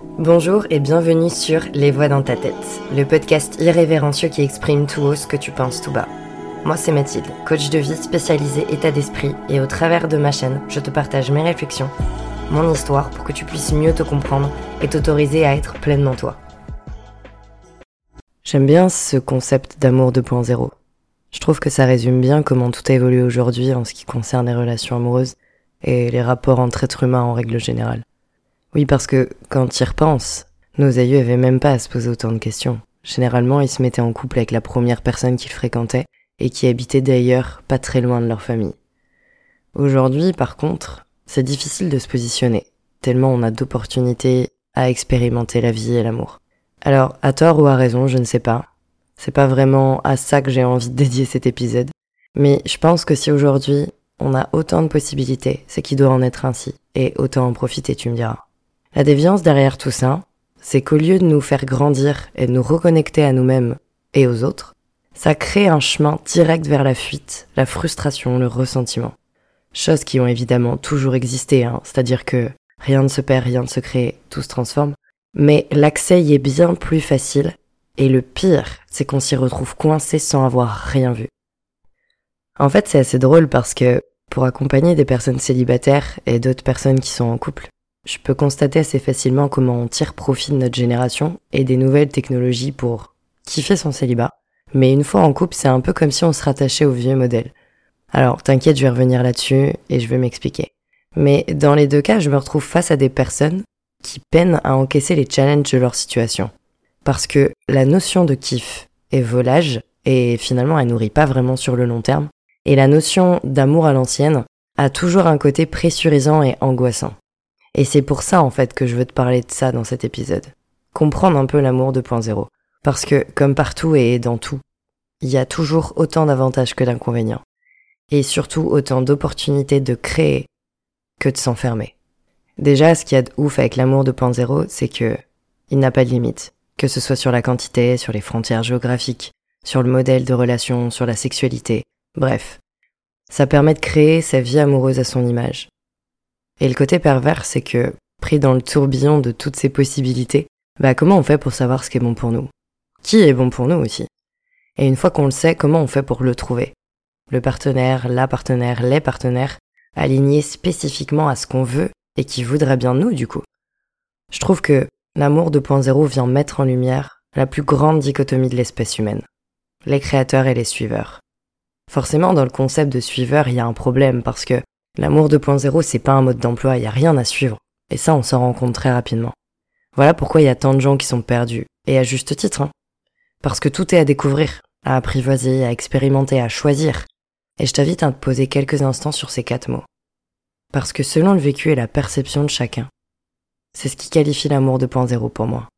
Bonjour et bienvenue sur Les Voix dans ta tête, le podcast irrévérencieux qui exprime tout haut ce que tu penses tout bas. Moi c'est Mathilde, coach de vie spécialisé état d'esprit et au travers de ma chaîne, je te partage mes réflexions, mon histoire pour que tu puisses mieux te comprendre et t'autoriser à être pleinement toi. J'aime bien ce concept d'amour 2.0. Je trouve que ça résume bien comment tout a évolué aujourd'hui en ce qui concerne les relations amoureuses et les rapports entre êtres humains en règle générale. Oui, parce que quand tu y repenses, nos aïeux avaient même pas à se poser autant de questions. Généralement, ils se mettaient en couple avec la première personne qu'ils fréquentaient et qui habitait d'ailleurs pas très loin de leur famille. Aujourd'hui, par contre, c'est difficile de se positionner, tellement on a d'opportunités à expérimenter la vie et l'amour. Alors, à tort ou à raison, je ne sais pas. C'est pas vraiment à ça que j'ai envie de dédier cet épisode. Mais je pense que si aujourd'hui on a autant de possibilités, c'est qu'il doit en être ainsi. Et autant en profiter, tu me diras. La déviance derrière tout ça, c'est qu'au lieu de nous faire grandir et de nous reconnecter à nous-mêmes et aux autres, ça crée un chemin direct vers la fuite, la frustration, le ressentiment. Choses qui ont évidemment toujours existé, hein, c'est-à-dire que rien ne se perd, rien ne se crée, tout se transforme. Mais l'accès y est bien plus facile, et le pire, c'est qu'on s'y retrouve coincé sans avoir rien vu. En fait, c'est assez drôle parce que pour accompagner des personnes célibataires et d'autres personnes qui sont en couple, je peux constater assez facilement comment on tire profit de notre génération et des nouvelles technologies pour kiffer son célibat. Mais une fois en couple, c'est un peu comme si on se rattachait au vieux modèle. Alors, t'inquiète, je vais revenir là-dessus et je vais m'expliquer. Mais dans les deux cas, je me retrouve face à des personnes qui peinent à encaisser les challenges de leur situation. Parce que la notion de kiff est volage et finalement elle nourrit pas vraiment sur le long terme. Et la notion d'amour à l'ancienne a toujours un côté pressurisant et angoissant. Et c'est pour ça en fait que je veux te parler de ça dans cet épisode. Comprendre un peu l'amour 2.0. Parce que, comme partout et dans tout, il y a toujours autant d'avantages que d'inconvénients. Et surtout autant d'opportunités de créer que de s'enfermer. Déjà, ce qu'il y a de ouf avec l'amour 2.0, c'est que il n'a pas de limite. Que ce soit sur la quantité, sur les frontières géographiques, sur le modèle de relation, sur la sexualité. Bref. Ça permet de créer sa vie amoureuse à son image. Et le côté pervers, c'est que, pris dans le tourbillon de toutes ces possibilités, bah comment on fait pour savoir ce qui est bon pour nous? Qui est bon pour nous aussi? Et une fois qu'on le sait, comment on fait pour le trouver? Le partenaire, la partenaire, les partenaires, alignés spécifiquement à ce qu'on veut et qui voudrait bien nous du coup. Je trouve que l'amour 2.0 vient mettre en lumière la plus grande dichotomie de l'espèce humaine. Les créateurs et les suiveurs. Forcément, dans le concept de suiveur, il y a un problème parce que L'amour 2.0, c'est pas un mode d'emploi, y a rien à suivre. Et ça, on s'en rend compte très rapidement. Voilà pourquoi il y a tant de gens qui sont perdus. Et à juste titre, hein. Parce que tout est à découvrir, à apprivoiser, à expérimenter, à choisir. Et je t'invite à te poser quelques instants sur ces quatre mots. Parce que selon le vécu et la perception de chacun, c'est ce qui qualifie l'amour 2.0 pour moi.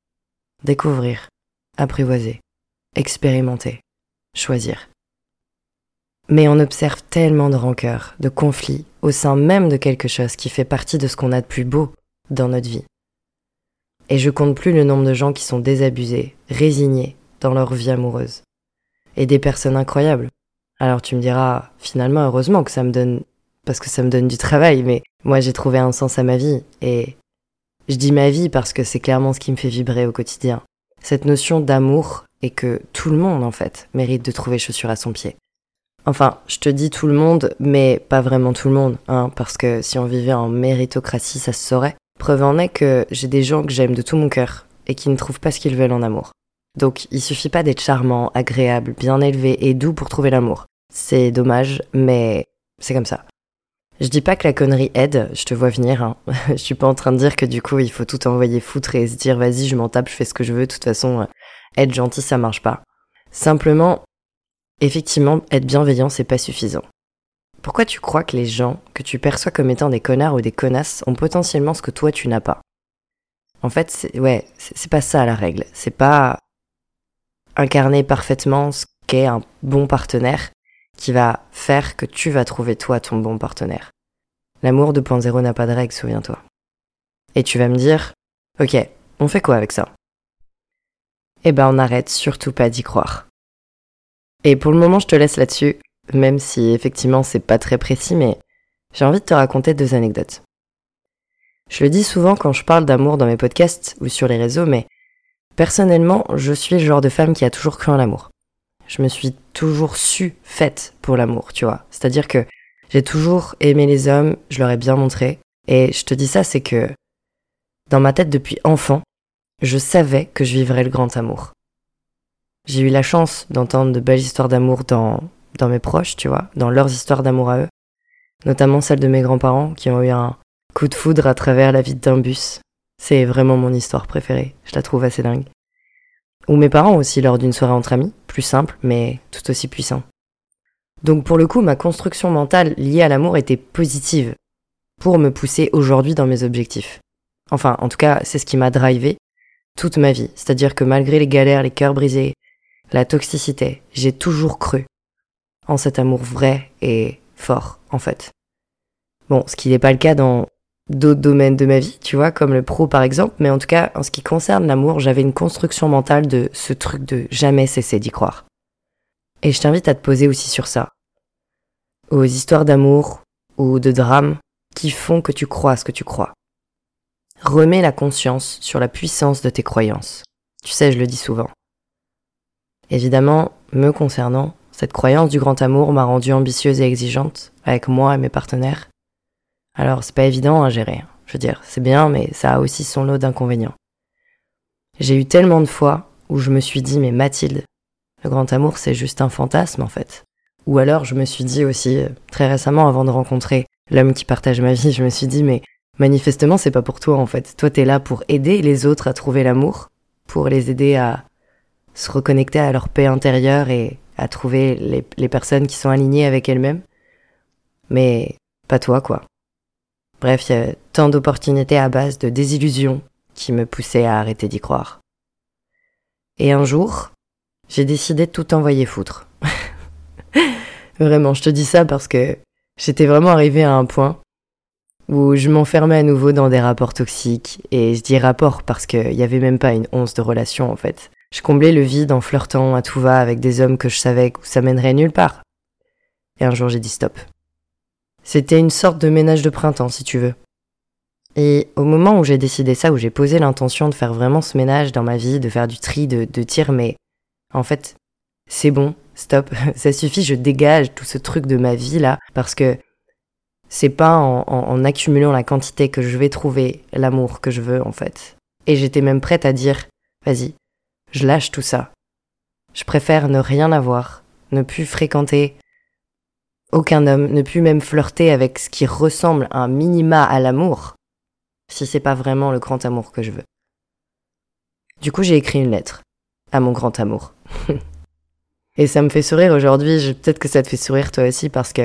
Découvrir, apprivoiser, expérimenter, choisir. Mais on observe tellement de rancœurs, de conflits, au sein même de quelque chose qui fait partie de ce qu'on a de plus beau dans notre vie. Et je compte plus le nombre de gens qui sont désabusés, résignés dans leur vie amoureuse. Et des personnes incroyables. Alors tu me diras, finalement, heureusement que ça me donne, parce que ça me donne du travail, mais moi j'ai trouvé un sens à ma vie, et je dis ma vie parce que c'est clairement ce qui me fait vibrer au quotidien. Cette notion d'amour et que tout le monde, en fait, mérite de trouver chaussure à son pied. Enfin, je te dis tout le monde, mais pas vraiment tout le monde, hein, parce que si on vivait en méritocratie, ça se saurait. Preuve en est que j'ai des gens que j'aime de tout mon cœur et qui ne trouvent pas ce qu'ils veulent en amour. Donc, il suffit pas d'être charmant, agréable, bien élevé et doux pour trouver l'amour. C'est dommage, mais c'est comme ça. Je dis pas que la connerie aide, je te vois venir, hein. je suis pas en train de dire que du coup il faut tout envoyer foutre et se dire vas-y je m'en tape, je fais ce que je veux, de toute façon, euh, être gentil ça marche pas. Simplement, Effectivement, être bienveillant, c'est pas suffisant. Pourquoi tu crois que les gens que tu perçois comme étant des connards ou des connasses ont potentiellement ce que toi tu n'as pas? En fait, c'est, ouais, c'est pas ça la règle. C'est pas incarner parfaitement ce qu'est un bon partenaire qui va faire que tu vas trouver toi ton bon partenaire. L'amour 2.0 n'a pas de règle, souviens-toi. Et tu vas me dire, ok, on fait quoi avec ça? Eh ben on arrête surtout pas d'y croire. Et pour le moment, je te laisse là-dessus, même si effectivement c'est pas très précis, mais j'ai envie de te raconter deux anecdotes. Je le dis souvent quand je parle d'amour dans mes podcasts ou sur les réseaux, mais personnellement, je suis le genre de femme qui a toujours cru en l'amour. Je me suis toujours su faite pour l'amour, tu vois. C'est-à-dire que j'ai toujours aimé les hommes, je leur ai bien montré. Et je te dis ça, c'est que dans ma tête depuis enfant, je savais que je vivrais le grand amour. J'ai eu la chance d'entendre de belles histoires d'amour dans, dans mes proches, tu vois, dans leurs histoires d'amour à eux. Notamment celles de mes grands-parents qui ont eu un, coup de foudre à travers la vide d'un bus. C'est vraiment mon histoire préférée, je la trouve assez dingue. Ou mes parents aussi lors d'une soirée entre amis, plus simple, mais tout aussi puissant. Donc pour le coup, ma construction mentale liée à l'amour était positive, pour me pousser aujourd'hui dans mes objectifs. Enfin, en tout cas, c'est ce qui m'a drivé toute ma vie. C'est-à-dire que malgré les galères, les cœurs brisés, la toxicité, j'ai toujours cru en cet amour vrai et fort, en fait. Bon, ce qui n'est pas le cas dans d'autres domaines de ma vie, tu vois, comme le pro par exemple, mais en tout cas, en ce qui concerne l'amour, j'avais une construction mentale de ce truc de jamais cesser d'y croire. Et je t'invite à te poser aussi sur ça. Aux histoires d'amour ou de drame qui font que tu crois ce que tu crois. Remets la conscience sur la puissance de tes croyances. Tu sais, je le dis souvent. Évidemment, me concernant, cette croyance du grand amour m'a rendue ambitieuse et exigeante avec moi et mes partenaires. Alors c'est pas évident à gérer. Je veux dire, c'est bien, mais ça a aussi son lot d'inconvénients. J'ai eu tellement de fois où je me suis dit, mais Mathilde, le grand amour c'est juste un fantasme en fait. Ou alors je me suis dit aussi, euh, très récemment avant de rencontrer l'homme qui partage ma vie, je me suis dit, mais manifestement c'est pas pour toi en fait. Toi t'es là pour aider les autres à trouver l'amour, pour les aider à se reconnecter à leur paix intérieure et à trouver les, personnes qui sont alignées avec elles-mêmes. Mais pas toi quoi. Bref, il y a tant d'opportunités à base de désillusions qui me poussaient à arrêter d'y croire. Et un jour, j'ai décidé de tout envoyer foutre. vraiment, je te dis ça parce que j'étais vraiment arrivée à un point où je m'enfermais à nouveau dans des rapports toxiques, et je dis rapports parce qu'il n'y avait même pas une once de relation en fait. Je comblais le vide en flirtant à tout va avec des hommes que je savais que ça mènerait nulle part. Et un jour j'ai dit stop. C'était une sorte de ménage de printemps, si tu veux. Et au moment où j'ai décidé ça, où j'ai posé l'intention de faire vraiment ce ménage dans ma vie, de faire du tri, de, de tir, mais en fait, c'est bon, stop, ça suffit, je dégage tout ce truc de ma vie là, parce que c'est pas en, en, accumulant la quantité que je vais trouver l'amour que je veux en fait. Et j'étais même prête à dire, vas-y, je lâche tout ça. Je préfère ne rien avoir, ne plus fréquenter aucun homme ne put même flirter avec ce qui ressemble un minima à l'amour, si c'est pas vraiment le grand amour que je veux. Du coup, j'ai écrit une lettre à mon grand amour. Et ça me fait sourire aujourd'hui, peut-être que ça te fait sourire toi aussi parce que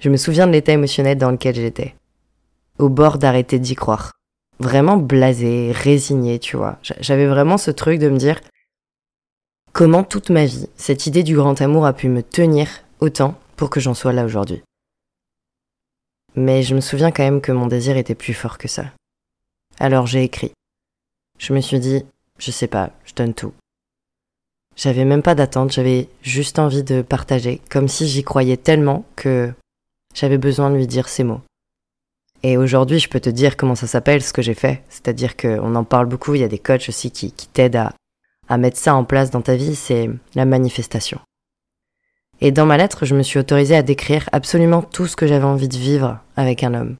je me souviens de l'état émotionnel dans lequel j'étais. Au bord d'arrêter d'y croire. Vraiment blasé, résigné, tu vois. J'avais vraiment ce truc de me dire comment toute ma vie, cette idée du grand amour a pu me tenir autant pour que j'en sois là aujourd'hui? Mais je me souviens quand même que mon désir était plus fort que ça. Alors j'ai écrit. Je me suis dit, je sais pas, je donne tout. J'avais même pas d'attente, j'avais juste envie de partager, comme si j'y croyais tellement que j'avais besoin de lui dire ces mots. Et aujourd'hui, je peux te dire comment ça s'appelle, ce que j'ai fait. C'est-à-dire qu'on en parle beaucoup, il y a des coachs aussi qui, qui t'aident à, à mettre ça en place dans ta vie, c'est la manifestation. Et dans ma lettre, je me suis autorisée à décrire absolument tout ce que j'avais envie de vivre avec un homme.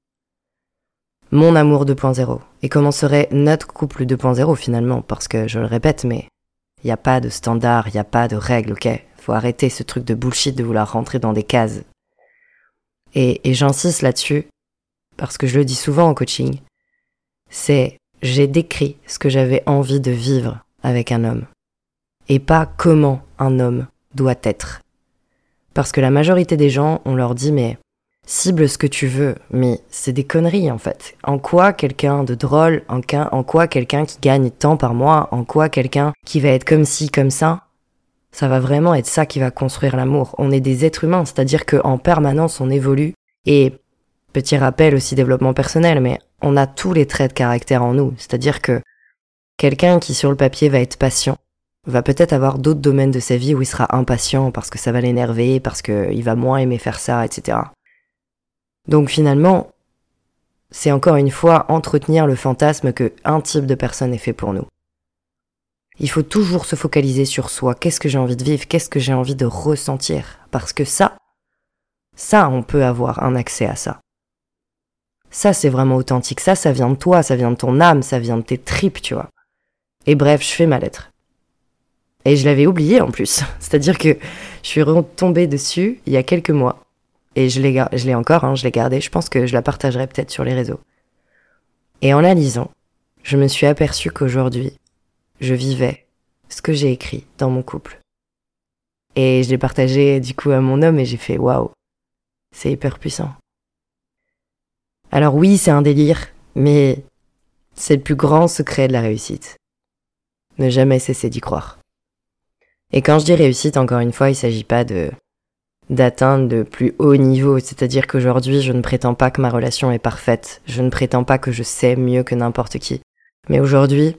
Mon amour 2.0. Et comment serait notre couple 2.0 finalement Parce que je le répète, mais il n'y a pas de standard, il n'y a pas de règles, ok? Faut arrêter ce truc de bullshit de vouloir rentrer dans des cases. Et j'insiste là-dessus, parce que je le dis souvent en coaching, c'est j'ai décrit ce que j'avais envie de vivre avec un homme. Et pas comment un homme doit être. Parce que la majorité des gens, on leur dit mais cible ce que tu veux, mais c'est des conneries en fait. En quoi quelqu'un de drôle, en, quoi quelqu'un qui gagne tant par mois, en quoi quelqu'un qui va être comme ci, comme ça, ça va vraiment être ça qui va construire l'amour. On est des êtres humains, c'est-à-dire qu'en permanence on évolue. Et petit rappel aussi développement personnel, mais on a tous les traits de caractère en nous, c'est-à-dire que quelqu'un qui sur le papier va être patient, va peut-être avoir d'autres domaines de sa vie où il sera impatient parce que ça va l'énerver, parce qu'il va moins aimer faire ça, etc. Donc finalement, c'est encore une fois entretenir le fantasme que un type de personne est fait pour nous. Il faut toujours se focaliser sur soi. Qu'est-ce que j'ai envie de vivre? Qu'est-ce que j'ai envie de ressentir? Parce que ça, ça, on peut avoir un accès à ça. Ça, c'est vraiment authentique. Ça, ça vient de toi, ça vient de ton âme, ça vient de tes tripes, tu vois. Et bref, je fais ma lettre. Et je l'avais oublié en plus. C'est-à-dire que je suis retombée dessus il y a quelques mois. Et je l'ai, je l'ai encore, hein, je l'ai gardée. Je pense que je la partagerai peut-être sur les réseaux. Et en la lisant, je me suis aperçue qu'aujourd'hui, je vivais ce que j'ai écrit dans mon couple. Et je l'ai partagé du coup à mon homme et j'ai fait waouh, c'est hyper puissant. Alors oui, c'est un délire, mais c'est le plus grand secret de la réussite. Ne jamais cesser d'y croire. Et quand je dis réussite, encore une fois, il ne s'agit pas de d'atteindre de plus haut niveau, c'est-à-dire qu'aujourd'hui, je ne prétends pas que ma relation est parfaite, je ne prétends pas que je sais mieux que n'importe qui. Mais aujourd'hui,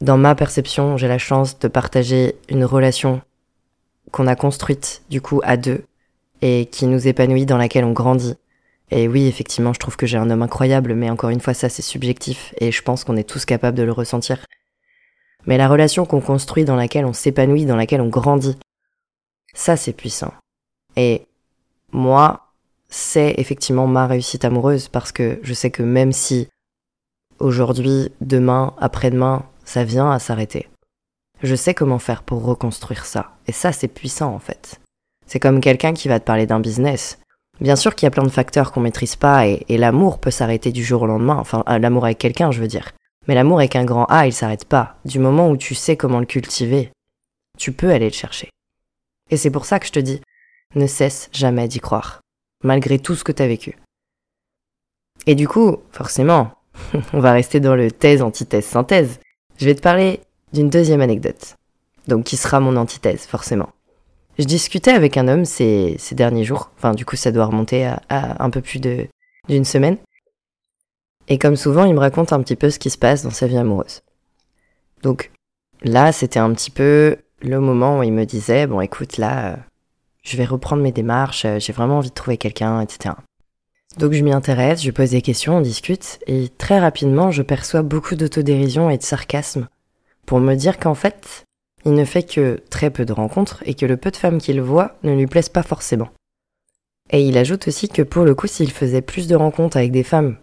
dans ma perception, j'ai la chance de partager une relation qu'on a construite du coup à deux et qui nous épanouit, dans laquelle on grandit. Et oui, effectivement, je trouve que j'ai un homme incroyable, mais encore une fois, ça c'est subjectif et je pense qu'on est tous capables de le ressentir. Mais la relation qu'on construit, dans laquelle on s'épanouit, dans laquelle on grandit, ça c'est puissant. Et moi, c'est effectivement ma réussite amoureuse parce que je sais que même si aujourd'hui, demain, après-demain, ça vient à s'arrêter, je sais comment faire pour reconstruire ça. Et ça c'est puissant en fait. C'est comme quelqu'un qui va te parler d'un business. Bien sûr qu'il y a plein de facteurs qu'on maîtrise pas et, l'amour peut s'arrêter du jour au lendemain. Enfin, euh, l'amour avec quelqu'un, je veux dire. Mais l'amour avec un grand A, il s'arrête pas. Du moment où tu sais comment le cultiver, tu peux aller le chercher. Et c'est pour ça que je te dis, ne cesse jamais d'y croire, malgré tout ce que t'as vécu. Et du coup, forcément, on va rester dans le thèse, antithèse, synthèse. Je vais te parler d'une deuxième anecdote. Donc qui sera mon antithèse, forcément. Je discutais avec un homme ces, ces derniers jours, enfin du coup ça doit remonter à, un peu plus d'une semaine. Et comme souvent, il me raconte un petit peu ce qui se passe dans sa vie amoureuse. Donc là, c'était un petit peu le moment où il me disait, bon écoute, là, euh, je vais reprendre mes démarches, euh, j'ai vraiment envie de trouver quelqu'un, etc. Donc je m'y intéresse, je pose des questions, on discute, et très rapidement, je perçois beaucoup d'autodérision et de sarcasme pour me dire qu'en fait, il ne fait que très peu de rencontres et que le peu de femmes qu'il voit ne lui plaisent pas forcément. Et il ajoute aussi que pour le coup, s'il faisait plus de rencontres avec des femmes,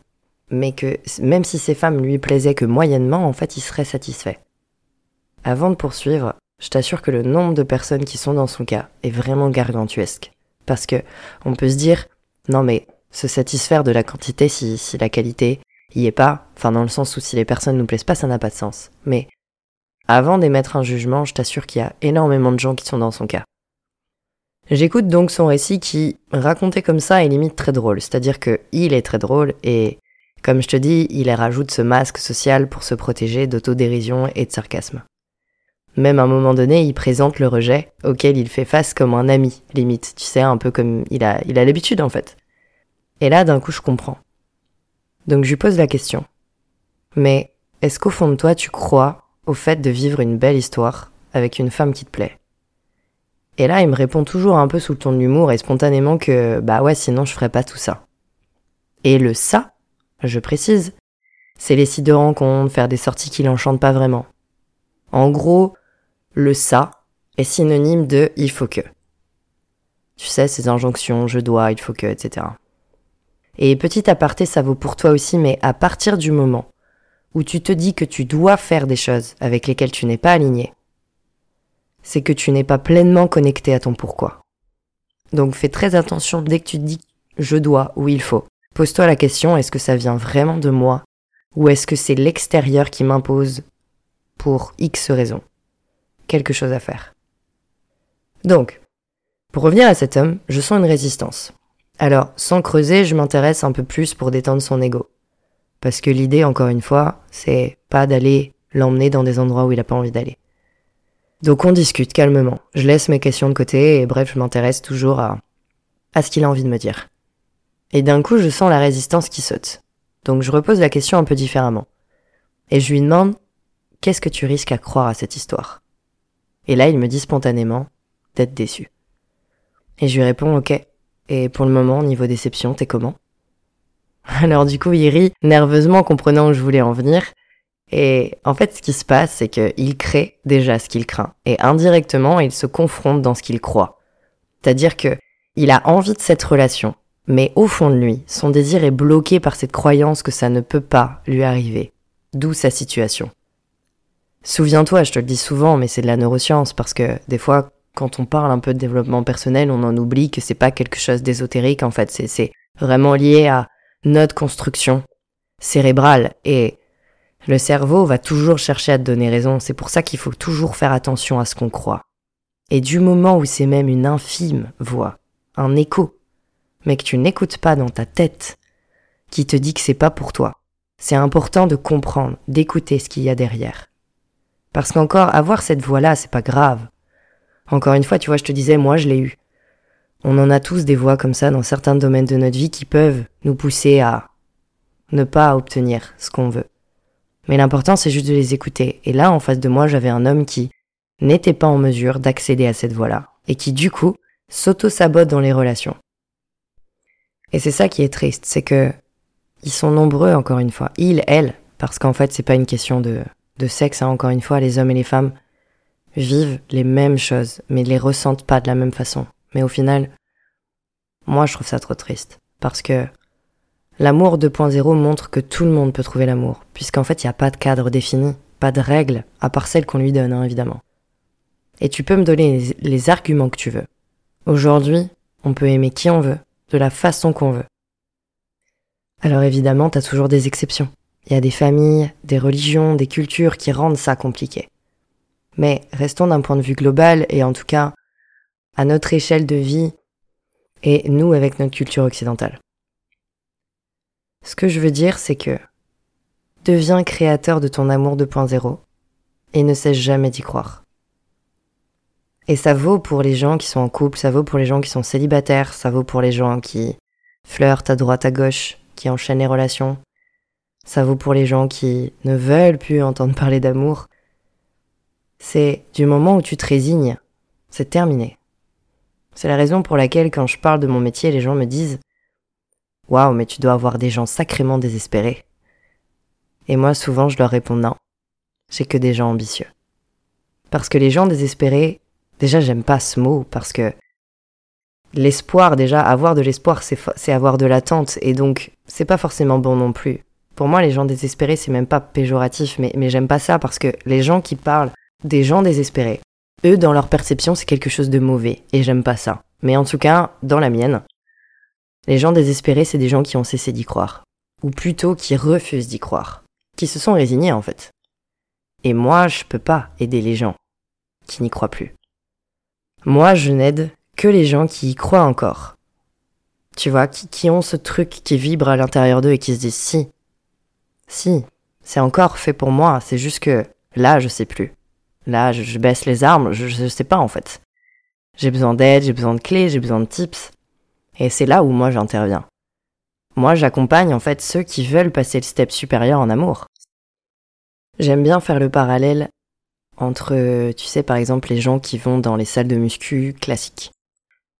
mais que même si ces femmes lui plaisaient que moyennement, en fait, il serait satisfait. Avant de poursuivre, je t'assure que le nombre de personnes qui sont dans son cas est vraiment gargantuesque. Parce que on peut se dire, non mais se satisfaire de la quantité si, si la qualité y est pas, enfin dans le sens où si les personnes nous plaisent pas, ça n'a pas de sens. Mais avant d'émettre un jugement, je t'assure qu'il y a énormément de gens qui sont dans son cas. J'écoute donc son récit qui, raconté comme ça, est limite très drôle. C'est-à-dire que il est très drôle et, comme je te dis, il rajoute ce masque social pour se protéger d'autodérision et de sarcasme. Même à un moment donné, il présente le rejet auquel il fait face comme un ami, limite. Tu sais, un peu comme il a, il a l'habitude en fait. Et là, d'un coup, je comprends. Donc je lui pose la question. Mais est-ce qu'au fond de toi, tu crois au fait de vivre une belle histoire avec une femme qui te plaît? Et là, il me répond toujours un peu sous le ton de l'humour et spontanément que bah ouais, sinon je ferais pas tout ça. Et le ça, je précise, c'est les sites de rencontres, faire des sorties qui l'enchantent pas vraiment. En gros, le ça est synonyme de il faut que. Tu sais, ces injonctions, je dois, il faut que, etc. Et petit aparté, ça vaut pour toi aussi, mais à partir du moment où tu te dis que tu dois faire des choses avec lesquelles tu n'es pas aligné, c'est que tu n'es pas pleinement connecté à ton pourquoi. Donc fais très attention dès que tu te dis je dois ou il faut. Pose-toi la question, est-ce que ça vient vraiment de moi ou est-ce que c'est l'extérieur qui m'impose pour X raisons? Quelque chose à faire Donc, pour revenir à cet homme, je sens une résistance. Alors, sans creuser, je m'intéresse un peu plus pour détendre son ego. Parce que l'idée, encore une fois, c'est pas d'aller l'emmener dans des endroits où il a pas envie d'aller. Donc on discute calmement. Je laisse mes questions de côté et bref, je m'intéresse toujours à, à ce qu'il a envie de me dire. Et d'un coup, je sens la résistance qui saute. Donc je repose la question un peu différemment. Et je lui demande, qu'est-ce que tu risques à croire à cette histoire? Et là, il me dit spontanément d'être déçu. Et je lui réponds, ok. Et pour le moment, niveau déception, t'es comment? Alors du coup, il rit nerveusement, comprenant où je voulais en venir. Et en fait, ce qui se passe, c'est qu'il crée déjà ce qu'il craint. Et indirectement, il se confronte dans ce qu'il croit. C'est-à-dire que il a envie de cette relation, mais au fond de lui, son désir est bloqué par cette croyance que ça ne peut pas lui arriver. D'où sa situation. Souviens-toi, je te le dis souvent, mais c'est de la neuroscience, parce que des fois, quand on parle un peu de développement personnel, on en oublie que c'est pas quelque chose d'ésotérique, en fait, c'est vraiment lié à notre construction cérébrale. Et le cerveau va toujours chercher à te donner raison, c'est pour ça qu'il faut toujours faire attention à ce qu'on croit. Et du moment où c'est même une infime voix, un écho, mais que tu n'écoutes pas dans ta tête, qui te dit que c'est pas pour toi, c'est important de comprendre, d'écouter ce qu'il y a derrière. Parce qu'encore, avoir cette voix-là, c'est pas grave. Encore une fois, tu vois, je te disais, moi, je l'ai eu. On en a tous des voix comme ça dans certains domaines de notre vie qui peuvent nous pousser à ne pas obtenir ce qu'on veut. Mais l'important, c'est juste de les écouter. Et là, en face de moi, j'avais un homme qui n'était pas en mesure d'accéder à cette voie-là. Et qui, du coup, s'auto-sabote dans les relations. Et c'est ça qui est triste, c'est que ils sont nombreux, encore une fois. Ils, elles, parce qu'en fait, c'est pas une question de, de sexe, hein, encore une fois, les hommes et les femmes vivent les mêmes choses, mais les ressentent pas de la même façon. Mais au final, moi je trouve ça trop triste. Parce que l'amour 2.0 montre que tout le monde peut trouver l'amour, puisqu'en fait il n'y a pas de cadre défini, pas de règles, à part celles qu'on lui donne, hein, évidemment. Et tu peux me donner les arguments que tu veux. Aujourd'hui, on peut aimer qui on veut, de la façon qu'on veut. Alors évidemment, t'as toujours des exceptions. Il y a des familles, des religions, des cultures qui rendent ça compliqué. Mais restons d'un point de vue global et en tout cas à notre échelle de vie et nous avec notre culture occidentale. Ce que je veux dire, c'est que deviens créateur de ton amour 2.0 et ne cesse jamais d'y croire. Et ça vaut pour les gens qui sont en couple, ça vaut pour les gens qui sont célibataires, ça vaut pour les gens qui flirtent à droite à gauche, qui enchaînent les relations, ça vaut pour les gens qui ne veulent plus entendre parler d'amour. C'est du moment où tu te résignes, c'est terminé. C'est la raison pour laquelle quand je parle de mon métier, les gens me disent Waouh, mais tu dois avoir des gens sacrément désespérés. Et moi, souvent, je leur réponds non. J'ai que des gens ambitieux. Parce que les gens désespérés, déjà, j'aime pas ce mot, parce que l'espoir, déjà, avoir de l'espoir, c'est avoir de l'attente, et donc, c'est pas forcément bon non plus. Pour moi, les gens désespérés, c'est même pas péjoratif, mais, mais j'aime pas ça parce que les gens qui parlent des gens désespérés, eux, dans leur perception, c'est quelque chose de mauvais, et j'aime pas ça. Mais en tout cas, dans la mienne, les gens désespérés, c'est des gens qui ont cessé d'y croire. Ou plutôt qui refusent d'y croire. Qui se sont résignés, en fait. Et moi, je peux pas aider les gens qui n'y croient plus. Moi, je n'aide que les gens qui y croient encore. Tu vois, qui, ont ce truc qui vibre à l'intérieur d'eux et qui se disent si, si, c'est encore fait pour moi, c'est juste que là, je sais plus. Là, je, baisse les armes, je, je sais pas en fait. J'ai besoin d'aide, j'ai besoin de clés, j'ai besoin de tips. Et c'est là où moi j'interviens. Moi, j'accompagne en fait ceux qui veulent passer le step supérieur en amour. J'aime bien faire le parallèle entre, tu sais, par exemple, les gens qui vont dans les salles de muscu classiques.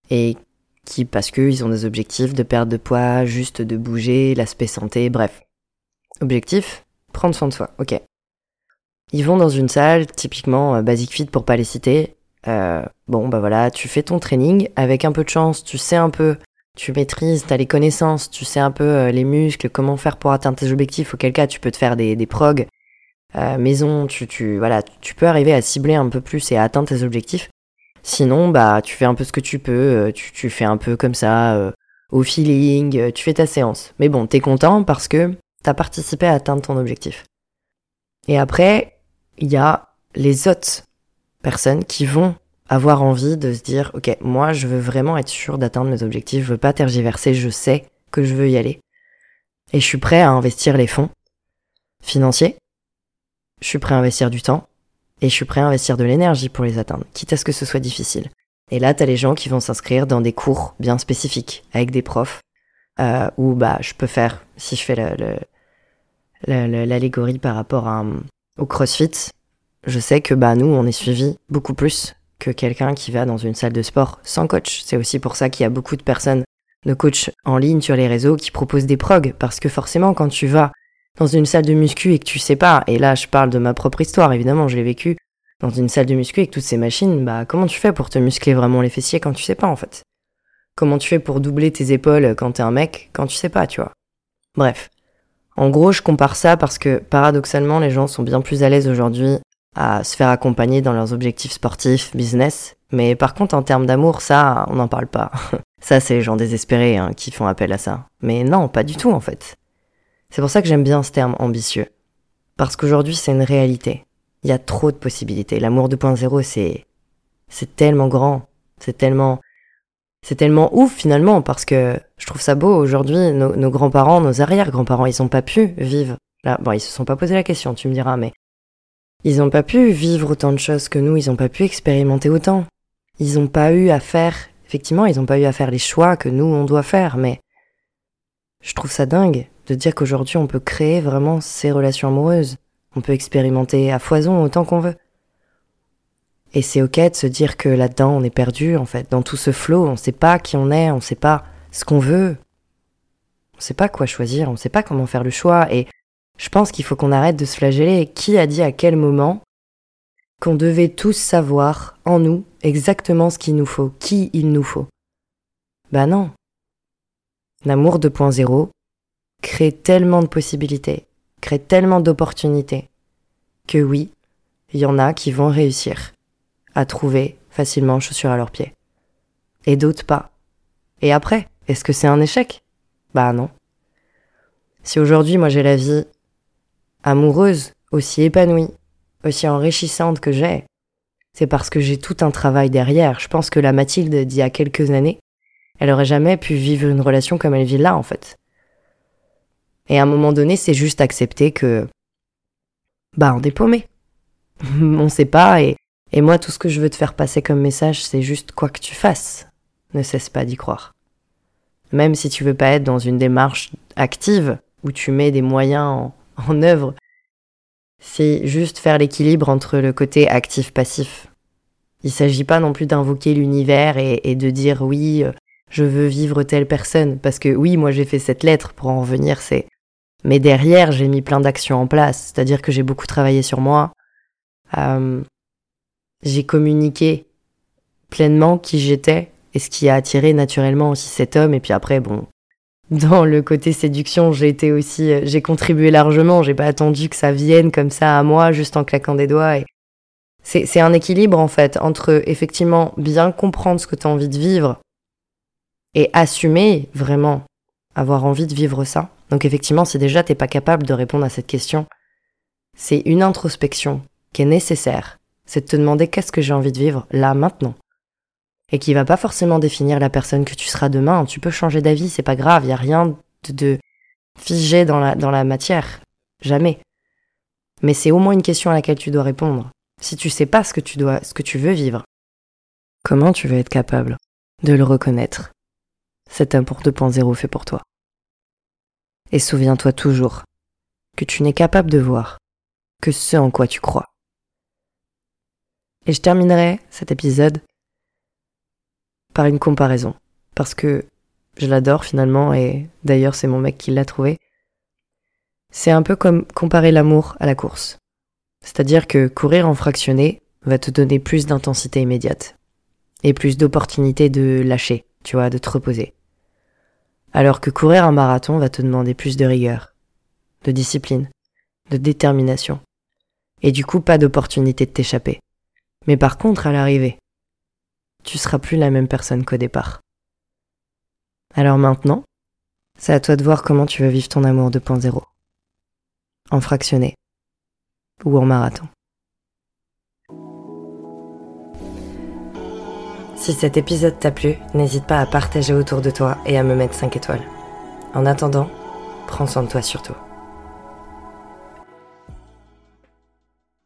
Et qui, parce qu'ils ont des objectifs de perte de poids, juste de bouger, l'aspect santé, bref. Objectif, prendre soin de soi, ok. Ils vont dans une salle, typiquement euh, Basic Fit pour pas les citer. Euh, bon, bah voilà, tu fais ton training, avec un peu de chance, tu sais un peu, tu maîtrises, t'as les connaissances, tu sais un peu euh, les muscles, comment faire pour atteindre tes objectifs, auquel cas tu peux te faire des, des maison, tu, tu, voilà, tu peux arriver à cibler un peu plus et à atteindre tes objectifs. Sinon, bah, tu fais un peu ce que tu peux, tu, tu fais un peu comme ça, au feeling, tu fais ta séance. Mais bon, t'es content parce que t'as participé à atteindre ton objectif. Et après, il y a les autres personnes qui vont avoir envie de se dire, ok, moi je veux vraiment être sûr d'atteindre mes objectifs, je veux pas tergiverser, je sais que je veux y aller. Et je suis prêt à investir les fonds financiers, je suis prêt à investir du temps, et je suis prêt à investir de l'énergie pour les atteindre, quitte à ce que ce soit difficile. Et là, t'as les gens qui vont s'inscrire dans des cours bien spécifiques, avec des profs, euh, où bah je peux faire, si je fais le, l'allégorie par rapport au CrossFit, je sais que bah nous on est suivi beaucoup plus que quelqu'un qui va dans une salle de sport sans coach. C'est aussi pour ça qu'il y a beaucoup de personnes de coachs en ligne sur les réseaux qui proposent des progs, parce que forcément, quand tu vas dans une salle de muscu et que tu sais pas, et là je parle de ma propre histoire, évidemment, je l'ai vécu, dans une salle de muscu avec toutes ces machines, bah comment tu fais pour te muscler vraiment les fessiers quand tu sais pas en fait? Comment tu fais pour doubler tes épaules quand t'es un mec quand tu sais pas, tu vois? Bref. En gros, je compare ça parce que paradoxalement, les gens sont bien plus à l'aise aujourd'hui à se faire accompagner dans leurs objectifs sportifs, business. Mais par contre, en termes d'amour, ça, on n'en parle pas. ça, c'est les gens désespérés hein, qui font appel à ça. Mais non, pas du tout en fait. C'est pour ça que j'aime bien ce terme ambitieux. Parce qu'aujourd'hui, c'est une réalité. Il y a trop de possibilités. L'amour 2.0, c'est, c'est tellement grand. C'est tellement, c'est tellement ouf finalement parce que je trouve ça beau aujourd'hui. Nos, grands-parents, nos arrière-grands-parents, ils ont pas pu vivre. Là, bon, ils se sont pas posé la question, tu me diras, mais ils ont pas pu vivre autant de choses que nous. Ils ont pas pu expérimenter autant. Ils ont pas eu à faire, effectivement, ils ont pas eu à faire les choix que nous on doit faire, mais je trouve ça dingue de dire qu'aujourd'hui on peut créer vraiment ces relations amoureuses. On peut expérimenter à foison autant qu'on veut. Et c'est ok de se dire que là-dedans on est perdu, en fait, dans tout ce flot, on sait pas qui on est, on sait pas ce qu'on veut. On sait pas quoi choisir, on sait pas comment faire le choix, et je pense qu'il faut qu'on arrête de se flageller. Qui a dit à quel moment qu'on devait tous savoir en nous exactement ce qu'il nous faut, qui il nous faut? Bah non. L'amour 2.0 crée tellement de possibilités, crée tellement d'opportunités que oui, il y en a qui vont réussir à trouver facilement chaussures à leurs pieds. Et d'autres pas. Et après, est-ce que c'est un échec? Bah non. Si aujourd'hui moi j'ai la vie amoureuse, aussi épanouie, aussi enrichissante que j'ai, c'est parce que j'ai tout un travail derrière. Je pense que la Mathilde d'il y a quelques années, elle aurait jamais pu vivre une relation comme elle vit là en fait. Et à un moment donné, c'est juste accepter que, bah, on est paumé. on sait pas, et, moi, tout ce que je veux te faire passer comme message, c'est juste quoi que tu fasses, ne cesse pas d'y croire. Même si tu veux pas être dans une démarche active, où tu mets des moyens en, en œuvre, c'est juste faire l'équilibre entre le côté actif-passif. Il s'agit pas non plus d'invoquer l'univers et, et, de dire oui, euh, je veux vivre telle personne, parce que oui, moi j'ai fait cette lettre pour en revenir, c'est mais derrière, j'ai mis plein d'actions en place, c'est-à-dire que j'ai beaucoup travaillé sur moi. Euh, j'ai communiqué pleinement qui j'étais et ce qui a attiré naturellement aussi cet homme. Et puis après, bon, dans le côté séduction, j'ai été aussi, euh, j'ai contribué largement. J'ai pas attendu que ça vienne comme ça à moi, juste en claquant des doigts. Et c'est un équilibre en fait entre effectivement bien comprendre ce que tu as envie de vivre et assumer vraiment avoir envie de vivre ça donc effectivement, si déjà t'es pas capable de répondre à cette question, c'est une introspection qui est nécessaire. C'est de te demander qu'est-ce que j'ai envie de vivre là, maintenant. Et qui va pas forcément définir la personne que tu seras demain. Tu peux changer d'avis, c'est pas grave, y a rien de, figé dans la, matière. Jamais. Mais c'est au moins une question à laquelle tu dois répondre. Si tu sais pas ce que tu dois, ce que tu veux vivre, comment tu veux être capable de le reconnaître? Cet amour 2.0 fait pour toi. Et souviens-toi toujours que tu n'es capable de voir que ce en quoi tu crois. Et je terminerai cet épisode par une comparaison, parce que je l'adore finalement, et d'ailleurs c'est mon mec qui l'a trouvé. C'est un peu comme comparer l'amour à la course. C'est-à-dire que courir en fractionné va te donner plus d'intensité immédiate, et plus d'opportunités de lâcher, tu vois, de te reposer alors que courir un marathon va te demander plus de rigueur, de discipline, de détermination, et du coup pas d'opportunité de t'échapper. Mais par contre, à l'arrivée, tu seras plus la même personne qu'au départ. Alors maintenant, c'est à toi de voir comment tu veux vivre ton amour 2.0. En fractionné ou en marathon. Si cet épisode t'a plu, n'hésite pas à partager autour de toi et à me mettre 5 étoiles. En attendant, prends soin de toi surtout.